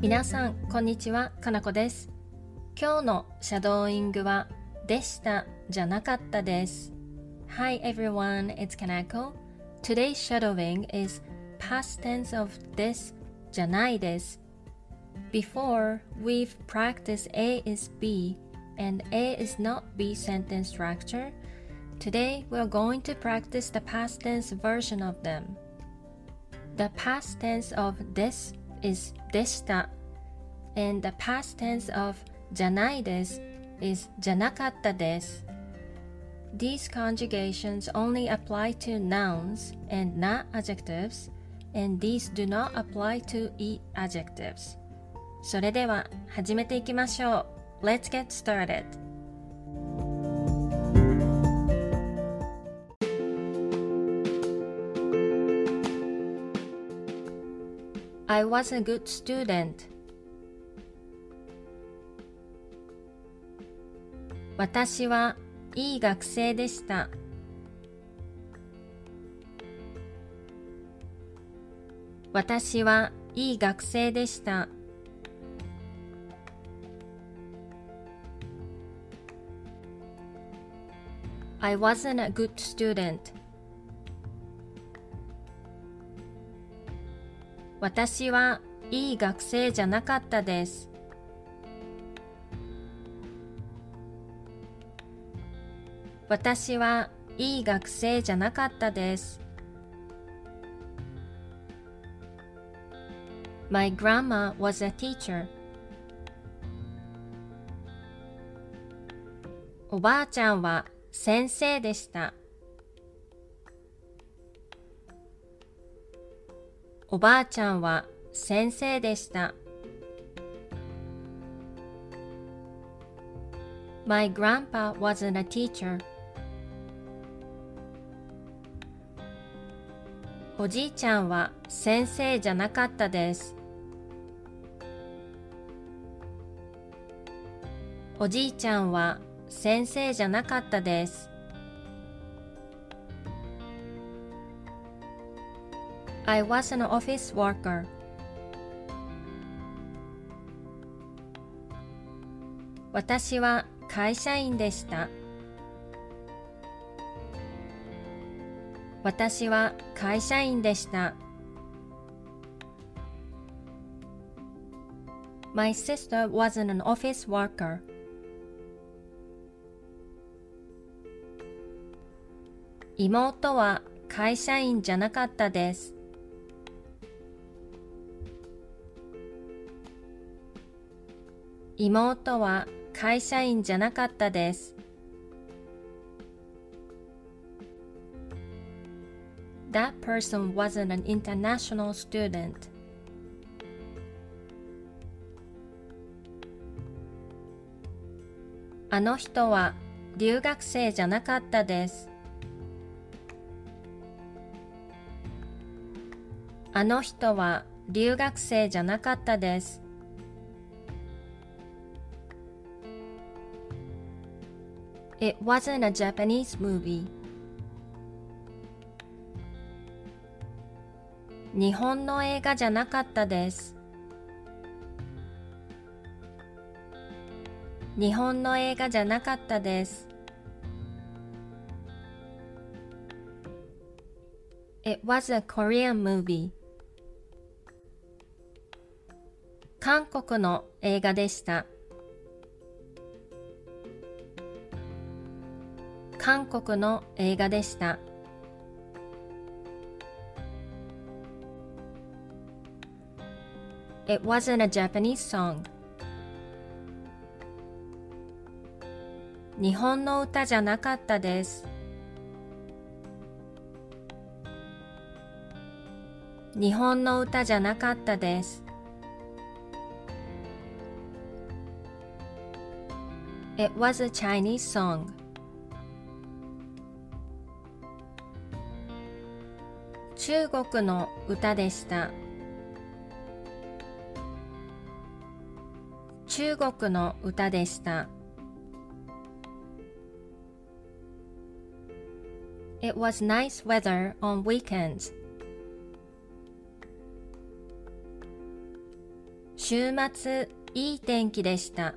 皆さん、こんにちは。かなこです。今日のシャドーイングは、でしたじゃなかったです。Hi everyone, it's Kanako. Today's shadowing is past tense of this じゃないです。Before, we've practiced A is B and A is not B sentence structure. Today, we're going to practice the past tense version of them. The past tense of this is でした。and the past tense of じゃないです is じゃなかったです。These conjugations only apply to nouns and not adjectives, and these do not apply to e adjectives. それでは始めていきましょう。Let's get started. I was a good student. 私はいい学生でした。私はいい学生でした。I wasn't a good student. 私はいい学生じゃなかったです。私はいい学生じゃなかったです。My grandma was a teacher. おばあちゃんは先生でした。おばあちゃんは先生でした。My grandpa wasn't a teacher. おじいちゃんは先生じゃなかったです。おじいちゃんは先生じゃなかったです。I was an office worker. 私は会社員でした。私は会社員でした。My sister wasn't an office worker. 妹は会社員じゃなかったです。妹は会社員じゃなかったです。That person wasn't an international student. あの人は留学生じゃなかったです。あの人は留学生じゃなかったです。It wasn't a Japanese movie. 日本の映画じゃなかったです。日本の映画じゃなかったです。It was a Korean movie. 韓国の映画でした。韓国の映画でした。It wasn't a Japanese song. 日本の歌じゃなかったです。日本の歌じゃなかったです。It was a Chinese song. 中国の歌でした。中国の歌でした。It was nice weather on weekends. 週末いい天気でした。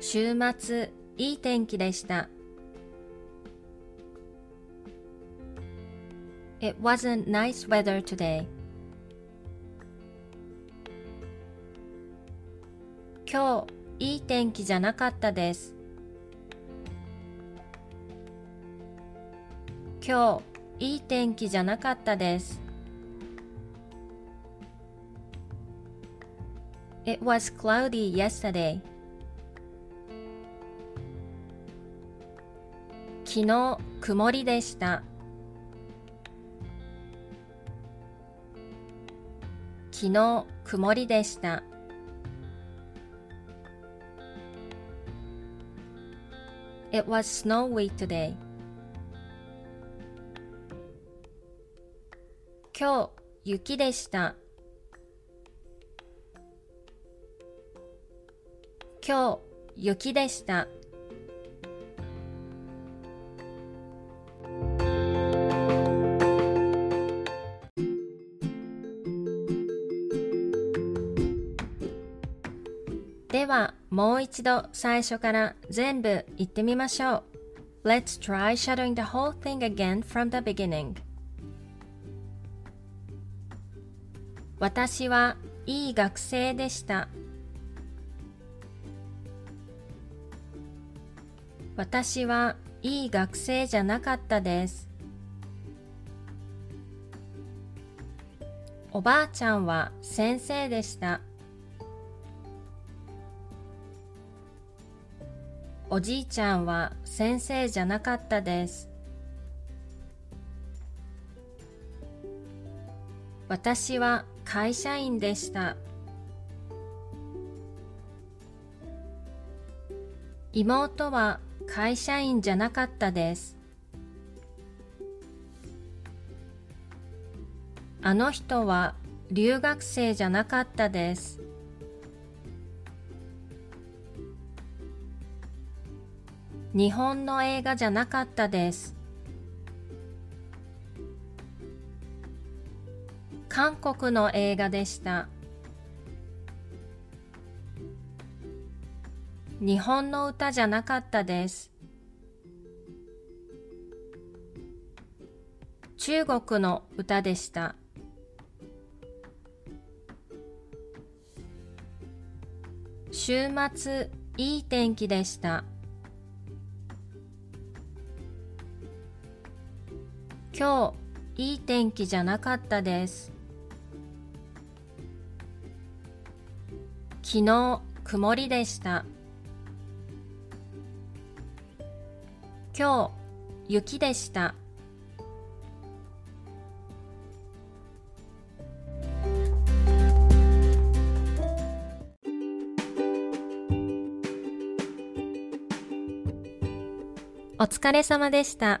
週末いい天気でした。It wasn't nice weather today. 今日いい天気じゃなかったです。今日いい天気じゃなかったです。It was cloudy yesterday. 昨日曇りでした。昨日曇りでした。It was snowy today. 今日雪でした。今日雪でした。もう一度最初から全部言ってみましょう。Let's try shadowing the whole thing again from the beginning. 私はいい学生でした。私はいい学生じゃなかったです。おばあちゃんは先生でした。おじいちゃんは先生じゃなかったです。私は会社員でした。妹は会社員じゃなかったです。あの人は留学生じゃなかったです。日本の映画じゃなかったです。韓国の映画でした。日本の歌じゃなかったです。中国の歌でした。週末いい天気でした。今日いい天気じゃなかったです。昨日曇りでした。今日雪でした。お疲れ様でした。